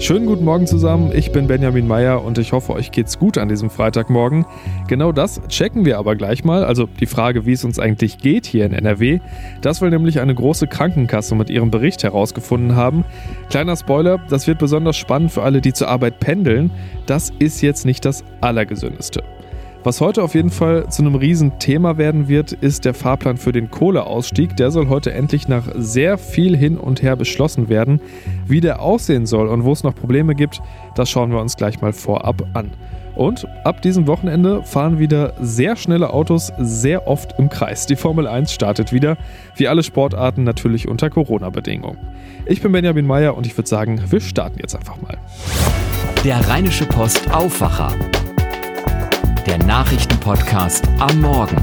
Schönen guten Morgen zusammen, ich bin Benjamin Meyer und ich hoffe, euch geht's gut an diesem Freitagmorgen. Genau das checken wir aber gleich mal, also die Frage, wie es uns eigentlich geht hier in NRW. Das will nämlich eine große Krankenkasse mit ihrem Bericht herausgefunden haben. Kleiner Spoiler, das wird besonders spannend für alle, die zur Arbeit pendeln. Das ist jetzt nicht das Allergesündeste. Was heute auf jeden Fall zu einem Riesenthema werden wird, ist der Fahrplan für den Kohleausstieg. Der soll heute endlich nach sehr viel hin und her beschlossen werden. Wie der aussehen soll und wo es noch Probleme gibt, das schauen wir uns gleich mal vorab an. Und ab diesem Wochenende fahren wieder sehr schnelle Autos sehr oft im Kreis. Die Formel 1 startet wieder, wie alle Sportarten natürlich unter Corona-Bedingungen. Ich bin Benjamin Meyer und ich würde sagen, wir starten jetzt einfach mal. Der Rheinische Post Aufwacher der Nachrichtenpodcast am Morgen.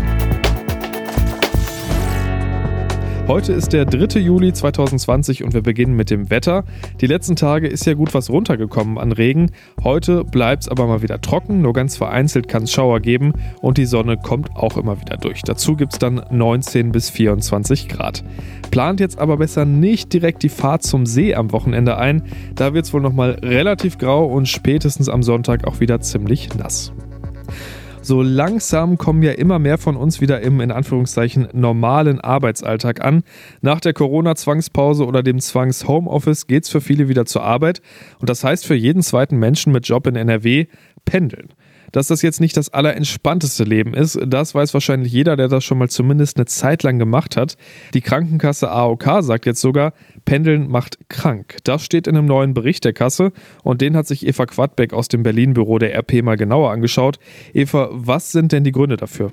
Heute ist der 3. Juli 2020 und wir beginnen mit dem Wetter. Die letzten Tage ist ja gut was runtergekommen an Regen. Heute bleibt es aber mal wieder trocken, nur ganz vereinzelt kann es Schauer geben und die Sonne kommt auch immer wieder durch. Dazu gibt es dann 19 bis 24 Grad. Plant jetzt aber besser nicht direkt die Fahrt zum See am Wochenende ein. Da wird es wohl nochmal relativ grau und spätestens am Sonntag auch wieder ziemlich nass so langsam kommen ja immer mehr von uns wieder im in Anführungszeichen normalen Arbeitsalltag an. Nach der Corona-Zwangspause oder dem Zwangs-Homeoffice es für viele wieder zur Arbeit und das heißt für jeden zweiten Menschen mit Job in NRW pendeln. Dass das jetzt nicht das allerentspannteste Leben ist, das weiß wahrscheinlich jeder, der das schon mal zumindest eine Zeit lang gemacht hat. Die Krankenkasse AOK sagt jetzt sogar, Pendeln macht krank. Das steht in einem neuen Bericht der Kasse und den hat sich Eva Quadbeck aus dem Berlin-Büro der RP mal genauer angeschaut. Eva, was sind denn die Gründe dafür?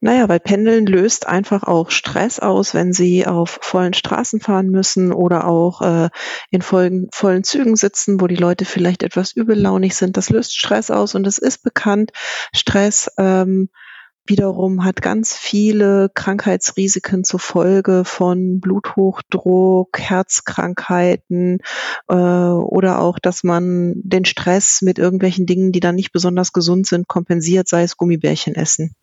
Naja, weil Pendeln löst einfach auch Stress aus, wenn sie auf vollen Straßen fahren müssen oder auch äh, in vollen, vollen Zügen sitzen, wo die Leute vielleicht etwas übellaunig sind. Das löst Stress aus und es ist bekannt, Stress ähm, wiederum hat ganz viele Krankheitsrisiken zur Folge von Bluthochdruck, Herzkrankheiten äh, oder auch, dass man den Stress mit irgendwelchen Dingen, die dann nicht besonders gesund sind, kompensiert, sei es Gummibärchen essen.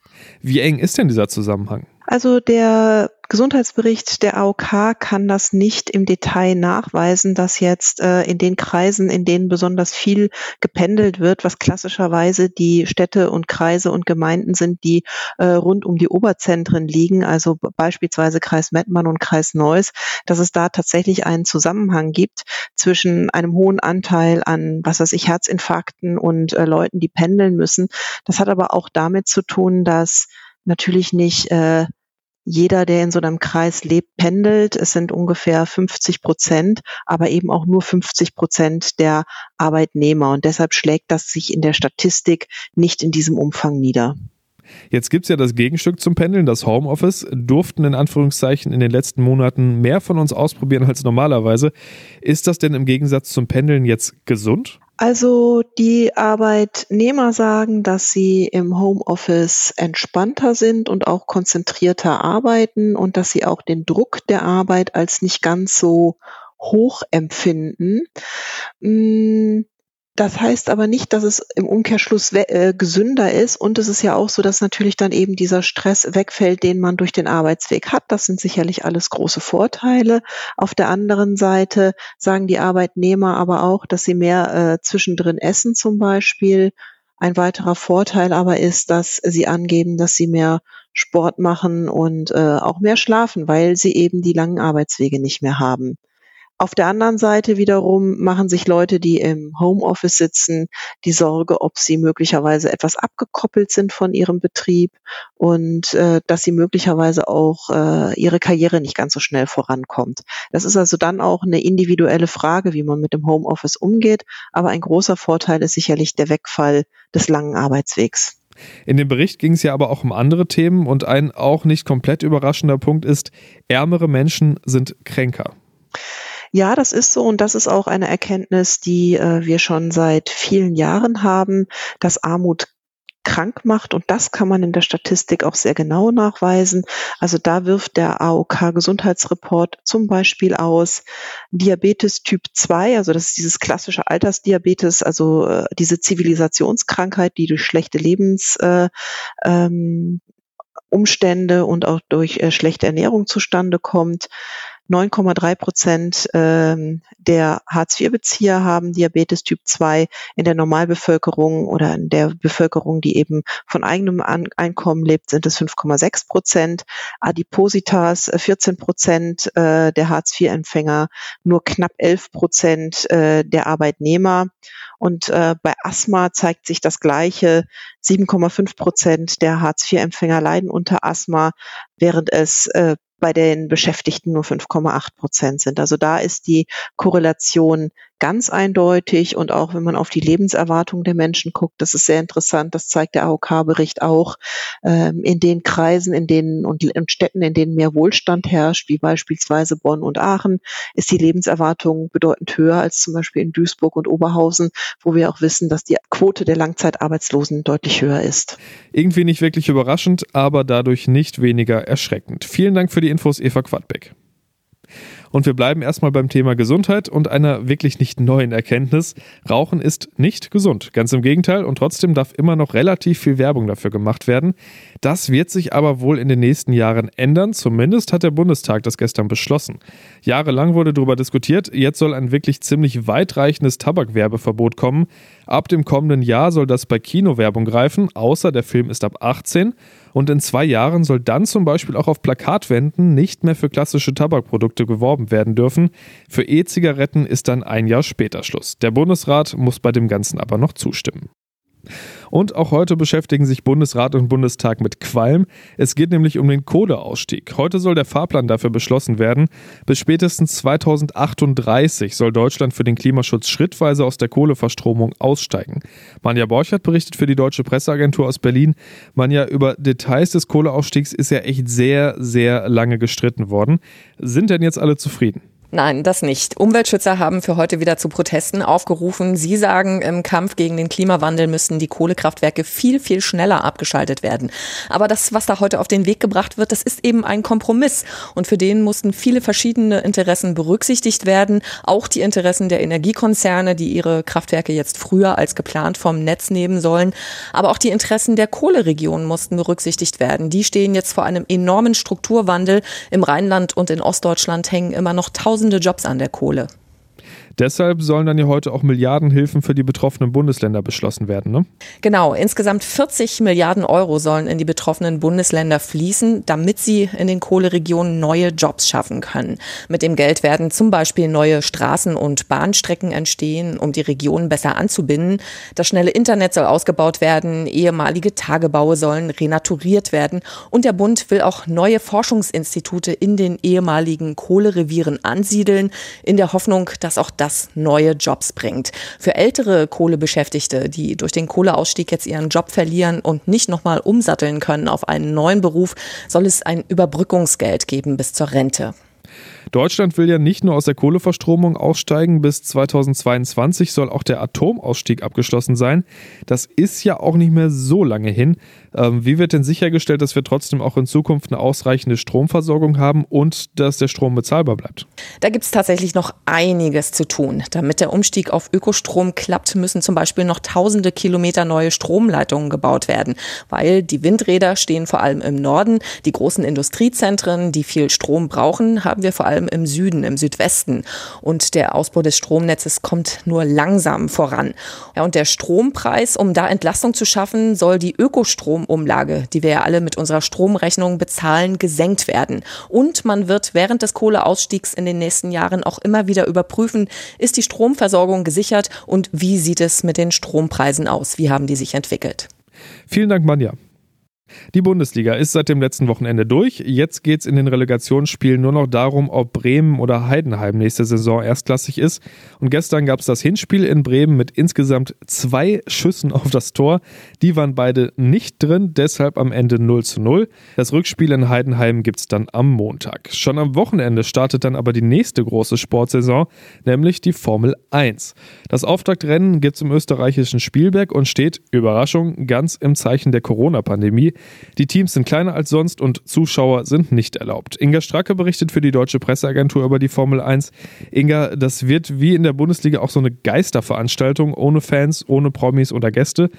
Wie eng ist denn dieser Zusammenhang? Also der Gesundheitsbericht der AOK kann das nicht im Detail nachweisen, dass jetzt äh, in den Kreisen, in denen besonders viel gependelt wird, was klassischerweise die Städte und Kreise und Gemeinden sind, die äh, rund um die Oberzentren liegen, also beispielsweise Kreis Mettmann und Kreis Neuss, dass es da tatsächlich einen Zusammenhang gibt zwischen einem hohen Anteil an, was weiß ich, Herzinfarkten und äh, Leuten, die pendeln müssen. Das hat aber auch damit zu tun, dass natürlich nicht äh, jeder, der in so einem Kreis lebt, pendelt. Es sind ungefähr 50 Prozent, aber eben auch nur 50 Prozent der Arbeitnehmer. Und deshalb schlägt das sich in der Statistik nicht in diesem Umfang nieder. Jetzt gibt es ja das Gegenstück zum Pendeln, das Homeoffice. Durften in Anführungszeichen in den letzten Monaten mehr von uns ausprobieren als normalerweise. Ist das denn im Gegensatz zum Pendeln jetzt gesund? Also die Arbeitnehmer sagen, dass sie im Homeoffice entspannter sind und auch konzentrierter arbeiten und dass sie auch den Druck der Arbeit als nicht ganz so hoch empfinden. Das heißt aber nicht, dass es im Umkehrschluss äh, gesünder ist. Und es ist ja auch so, dass natürlich dann eben dieser Stress wegfällt, den man durch den Arbeitsweg hat. Das sind sicherlich alles große Vorteile. Auf der anderen Seite sagen die Arbeitnehmer aber auch, dass sie mehr äh, zwischendrin essen zum Beispiel. Ein weiterer Vorteil aber ist, dass sie angeben, dass sie mehr Sport machen und äh, auch mehr schlafen, weil sie eben die langen Arbeitswege nicht mehr haben. Auf der anderen Seite wiederum machen sich Leute, die im Homeoffice sitzen, die Sorge, ob sie möglicherweise etwas abgekoppelt sind von ihrem Betrieb und äh, dass sie möglicherweise auch äh, ihre Karriere nicht ganz so schnell vorankommt. Das ist also dann auch eine individuelle Frage, wie man mit dem Homeoffice umgeht. Aber ein großer Vorteil ist sicherlich der Wegfall des langen Arbeitswegs. In dem Bericht ging es ja aber auch um andere Themen und ein auch nicht komplett überraschender Punkt ist, ärmere Menschen sind kränker. Ja, das ist so und das ist auch eine Erkenntnis, die äh, wir schon seit vielen Jahren haben, dass Armut krank macht und das kann man in der Statistik auch sehr genau nachweisen. Also da wirft der AOK Gesundheitsreport zum Beispiel aus Diabetes Typ 2, also das ist dieses klassische Altersdiabetes, also äh, diese Zivilisationskrankheit, die durch schlechte Lebens äh, ähm, Umstände und auch durch äh, schlechte Ernährung zustande kommt. 9,3 Prozent ähm, der Hartz-IV-Bezieher haben Diabetes Typ 2 in der Normalbevölkerung oder in der Bevölkerung, die eben von eigenem Einkommen lebt, sind es 5,6 Prozent. Adipositas 14 äh, Prozent äh, der Hartz-IV-Empfänger, nur knapp 11 Prozent äh, der Arbeitnehmer. Und äh, bei Asthma zeigt sich das Gleiche. 7,5 Prozent der Hartz-IV-Empfänger leiden unter Asthma, während es äh, bei den Beschäftigten nur 5,8 Prozent sind. Also da ist die Korrelation ganz eindeutig und auch wenn man auf die Lebenserwartung der Menschen guckt, das ist sehr interessant, das zeigt der AOK-Bericht auch, ähm, in den Kreisen, in denen und, und Städten, in denen mehr Wohlstand herrscht, wie beispielsweise Bonn und Aachen, ist die Lebenserwartung bedeutend höher als zum Beispiel in Duisburg und Oberhausen, wo wir auch wissen, dass die Quote der Langzeitarbeitslosen deutlich höher ist. Irgendwie nicht wirklich überraschend, aber dadurch nicht weniger erschreckend. Vielen Dank für die Infos, Eva Quadbeck. Und wir bleiben erstmal beim Thema Gesundheit und einer wirklich nicht neuen Erkenntnis. Rauchen ist nicht gesund. Ganz im Gegenteil. Und trotzdem darf immer noch relativ viel Werbung dafür gemacht werden. Das wird sich aber wohl in den nächsten Jahren ändern. Zumindest hat der Bundestag das gestern beschlossen. Jahrelang wurde darüber diskutiert. Jetzt soll ein wirklich ziemlich weitreichendes Tabakwerbeverbot kommen. Ab dem kommenden Jahr soll das bei Kinowerbung greifen, außer der Film ist ab 18. Und in zwei Jahren soll dann zum Beispiel auch auf Plakatwänden nicht mehr für klassische Tabakprodukte geworben werden dürfen. Für E-Zigaretten ist dann ein Jahr später Schluss. Der Bundesrat muss bei dem Ganzen aber noch zustimmen. Und auch heute beschäftigen sich Bundesrat und Bundestag mit Qualm. Es geht nämlich um den Kohleausstieg. Heute soll der Fahrplan dafür beschlossen werden. Bis spätestens 2038 soll Deutschland für den Klimaschutz schrittweise aus der Kohleverstromung aussteigen. Manja Borchert berichtet für die Deutsche Presseagentur aus Berlin. Manja, über Details des Kohleausstiegs ist ja echt sehr, sehr lange gestritten worden. Sind denn jetzt alle zufrieden? Nein, das nicht. Umweltschützer haben für heute wieder zu Protesten aufgerufen. Sie sagen, im Kampf gegen den Klimawandel müssten die Kohlekraftwerke viel, viel schneller abgeschaltet werden. Aber das, was da heute auf den Weg gebracht wird, das ist eben ein Kompromiss. Und für den mussten viele verschiedene Interessen berücksichtigt werden. Auch die Interessen der Energiekonzerne, die ihre Kraftwerke jetzt früher als geplant vom Netz nehmen sollen. Aber auch die Interessen der Kohleregionen mussten berücksichtigt werden. Die stehen jetzt vor einem enormen Strukturwandel. Im Rheinland und in Ostdeutschland hängen immer noch tausend tausende Jobs an der Kohle. Deshalb sollen dann ja heute auch Milliardenhilfen für die betroffenen Bundesländer beschlossen werden. Ne? Genau, insgesamt 40 Milliarden Euro sollen in die betroffenen Bundesländer fließen, damit sie in den Kohleregionen neue Jobs schaffen können. Mit dem Geld werden zum Beispiel neue Straßen und Bahnstrecken entstehen, um die Regionen besser anzubinden. Das schnelle Internet soll ausgebaut werden, ehemalige Tagebaue sollen renaturiert werden und der Bund will auch neue Forschungsinstitute in den ehemaligen Kohlerevieren ansiedeln, in der Hoffnung, dass auch das neue Jobs bringt. Für ältere Kohlebeschäftigte, die durch den Kohleausstieg jetzt ihren Job verlieren und nicht nochmal umsatteln können auf einen neuen Beruf, soll es ein Überbrückungsgeld geben bis zur Rente. Deutschland will ja nicht nur aus der Kohleverstromung aussteigen, bis 2022 soll auch der Atomausstieg abgeschlossen sein. Das ist ja auch nicht mehr so lange hin. Ähm, wie wird denn sichergestellt, dass wir trotzdem auch in Zukunft eine ausreichende Stromversorgung haben und dass der Strom bezahlbar bleibt? Da gibt es tatsächlich noch einiges zu tun. Damit der Umstieg auf Ökostrom klappt, müssen zum Beispiel noch tausende Kilometer neue Stromleitungen gebaut werden, weil die Windräder stehen vor allem im Norden. Die großen Industriezentren, die viel Strom brauchen, haben wir vor allem im Süden, im Südwesten. Und der Ausbau des Stromnetzes kommt nur langsam voran. Ja, und der Strompreis, um da Entlastung zu schaffen, soll die Ökostrom Stromumlage, die wir ja alle mit unserer Stromrechnung bezahlen, gesenkt werden. Und man wird während des Kohleausstiegs in den nächsten Jahren auch immer wieder überprüfen, ist die Stromversorgung gesichert und wie sieht es mit den Strompreisen aus? Wie haben die sich entwickelt? Vielen Dank, Manja. Die Bundesliga ist seit dem letzten Wochenende durch. Jetzt geht es in den Relegationsspielen nur noch darum, ob Bremen oder Heidenheim nächste Saison erstklassig ist. Und gestern gab es das Hinspiel in Bremen mit insgesamt zwei Schüssen auf das Tor. Die waren beide nicht drin, deshalb am Ende 0 zu 0. Das Rückspiel in Heidenheim gibt es dann am Montag. Schon am Wochenende startet dann aber die nächste große Sportsaison, nämlich die Formel 1. Das Auftaktrennen gibt es im österreichischen Spielberg und steht, Überraschung, ganz im Zeichen der Corona-Pandemie. Die Teams sind kleiner als sonst und Zuschauer sind nicht erlaubt. Inga Stracke berichtet für die Deutsche Presseagentur über die Formel 1. Inga, das wird wie in der Bundesliga auch so eine Geisterveranstaltung, ohne Fans, ohne Promis oder Gäste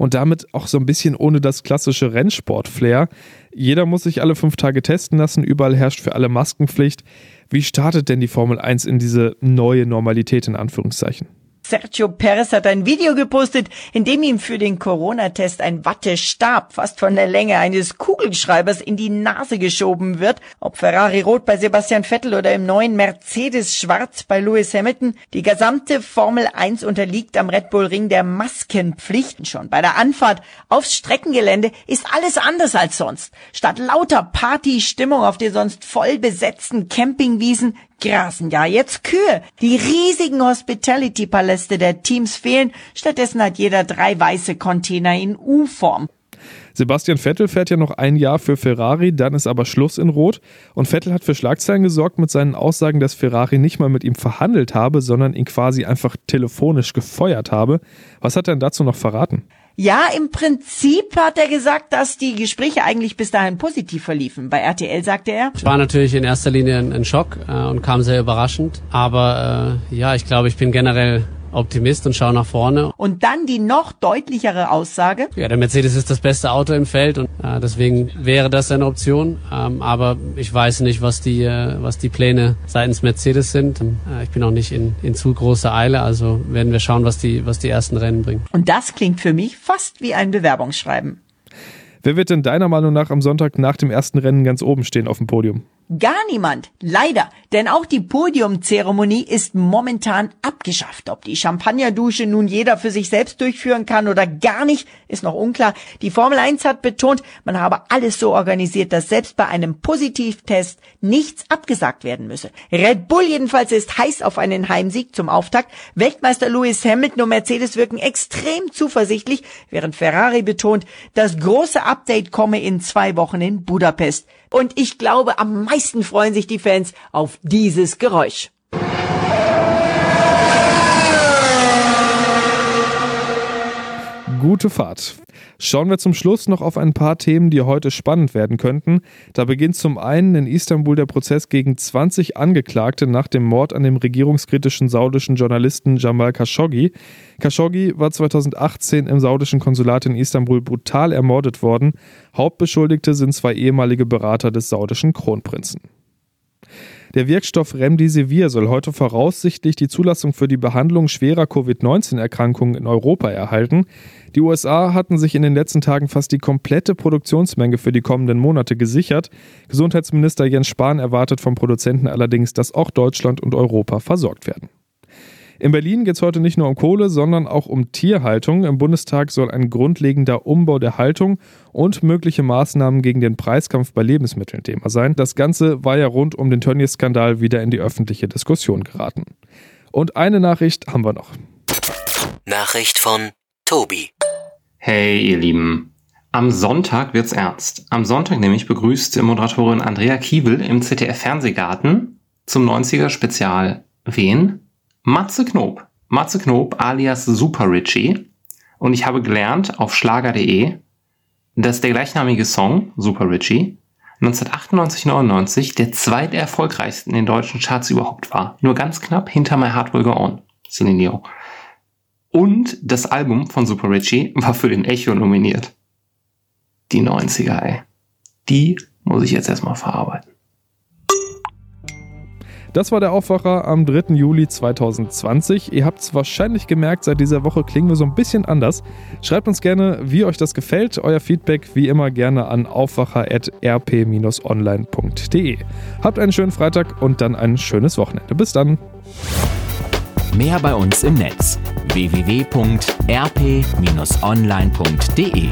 und damit auch so ein bisschen ohne das klassische Rennsport-Flair. Jeder muss sich alle fünf Tage testen lassen, überall herrscht für alle Maskenpflicht. Wie startet denn die Formel 1 in diese neue Normalität in Anführungszeichen? Sergio Perez hat ein Video gepostet, in dem ihm für den Corona-Test ein Wattestab fast von der Länge eines Kugelschreibers in die Nase geschoben wird. Ob Ferrari rot bei Sebastian Vettel oder im neuen Mercedes schwarz bei Lewis Hamilton, die gesamte Formel 1 unterliegt am Red Bull Ring der Maskenpflichten schon. Bei der Anfahrt aufs Streckengelände ist alles anders als sonst. Statt lauter Partystimmung auf den sonst voll besetzten Campingwiesen grasen ja jetzt Kühe. Die riesigen Hospitality-Paläste der Teams fehlen. Stattdessen hat jeder drei weiße Container in U-Form. Sebastian Vettel fährt ja noch ein Jahr für Ferrari, dann ist aber Schluss in Rot. Und Vettel hat für Schlagzeilen gesorgt mit seinen Aussagen, dass Ferrari nicht mal mit ihm verhandelt habe, sondern ihn quasi einfach telefonisch gefeuert habe. Was hat er denn dazu noch verraten? Ja, im Prinzip hat er gesagt, dass die Gespräche eigentlich bis dahin positiv verliefen. Bei RTL sagte er. Es war natürlich in erster Linie ein, ein Schock äh, und kam sehr überraschend. Aber äh, ja, ich glaube, ich bin generell Optimist und schaue nach vorne. Und dann die noch deutlichere Aussage. Ja, der Mercedes ist das beste Auto im Feld und äh, deswegen wäre das eine Option. Ähm, aber ich weiß nicht, was die, äh, was die Pläne seitens Mercedes sind. Äh, ich bin auch nicht in, in zu großer Eile, also werden wir schauen, was die, was die ersten Rennen bringen. Und das klingt für mich fast wie ein Bewerbungsschreiben. Wer wird denn deiner Meinung nach am Sonntag nach dem ersten Rennen ganz oben stehen auf dem Podium? Gar niemand. Leider. Denn auch die Podiumzeremonie ist momentan abgeschafft. Ob die Champagnerdusche nun jeder für sich selbst durchführen kann oder gar nicht, ist noch unklar. Die Formel 1 hat betont, man habe alles so organisiert, dass selbst bei einem Positivtest nichts abgesagt werden müsse. Red Bull jedenfalls ist heiß auf einen Heimsieg zum Auftakt. Weltmeister Lewis Hamilton und Mercedes wirken extrem zuversichtlich, während Ferrari betont, das große Update komme in zwei Wochen in Budapest. Und ich glaube, am meisten freuen sich die Fans auf dieses Geräusch. Gute Fahrt. Schauen wir zum Schluss noch auf ein paar Themen, die heute spannend werden könnten. Da beginnt zum einen in Istanbul der Prozess gegen 20 Angeklagte nach dem Mord an dem regierungskritischen saudischen Journalisten Jamal Khashoggi. Khashoggi war 2018 im saudischen Konsulat in Istanbul brutal ermordet worden. Hauptbeschuldigte sind zwei ehemalige Berater des saudischen Kronprinzen. Der Wirkstoff Remdesivir soll heute voraussichtlich die Zulassung für die Behandlung schwerer Covid-19-Erkrankungen in Europa erhalten. Die USA hatten sich in den letzten Tagen fast die komplette Produktionsmenge für die kommenden Monate gesichert. Gesundheitsminister Jens Spahn erwartet vom Produzenten allerdings, dass auch Deutschland und Europa versorgt werden. In Berlin geht es heute nicht nur um Kohle, sondern auch um Tierhaltung. Im Bundestag soll ein grundlegender Umbau der Haltung und mögliche Maßnahmen gegen den Preiskampf bei Lebensmitteln Thema sein. Das Ganze war ja rund um den Tönnies-Skandal wieder in die öffentliche Diskussion geraten. Und eine Nachricht haben wir noch. Nachricht von Tobi. Hey, ihr Lieben. Am Sonntag wird's ernst. Am Sonntag nämlich begrüßt Moderatorin Andrea Kiebel im ZDF Fernsehgarten zum 90er Spezial wen? Matze Knob. Matze Knob alias Super Richie. Und ich habe gelernt auf schlager.de, dass der gleichnamige Song, Super Richie, 1998-99 der zweiterfolgreichste in den deutschen Charts überhaupt war. Nur ganz knapp hinter My Heart Will Go On, Celine Dion. Und das Album von Super Richie war für den Echo nominiert. Die 90er, ey. Die muss ich jetzt erstmal verarbeiten. Das war der Aufwacher am 3. Juli 2020. Ihr habt es wahrscheinlich gemerkt, seit dieser Woche klingen wir so ein bisschen anders. Schreibt uns gerne, wie euch das gefällt. Euer Feedback wie immer gerne an aufwacher.rp-online.de. Habt einen schönen Freitag und dann ein schönes Wochenende. Bis dann. Mehr bei uns im Netz www.rp-online.de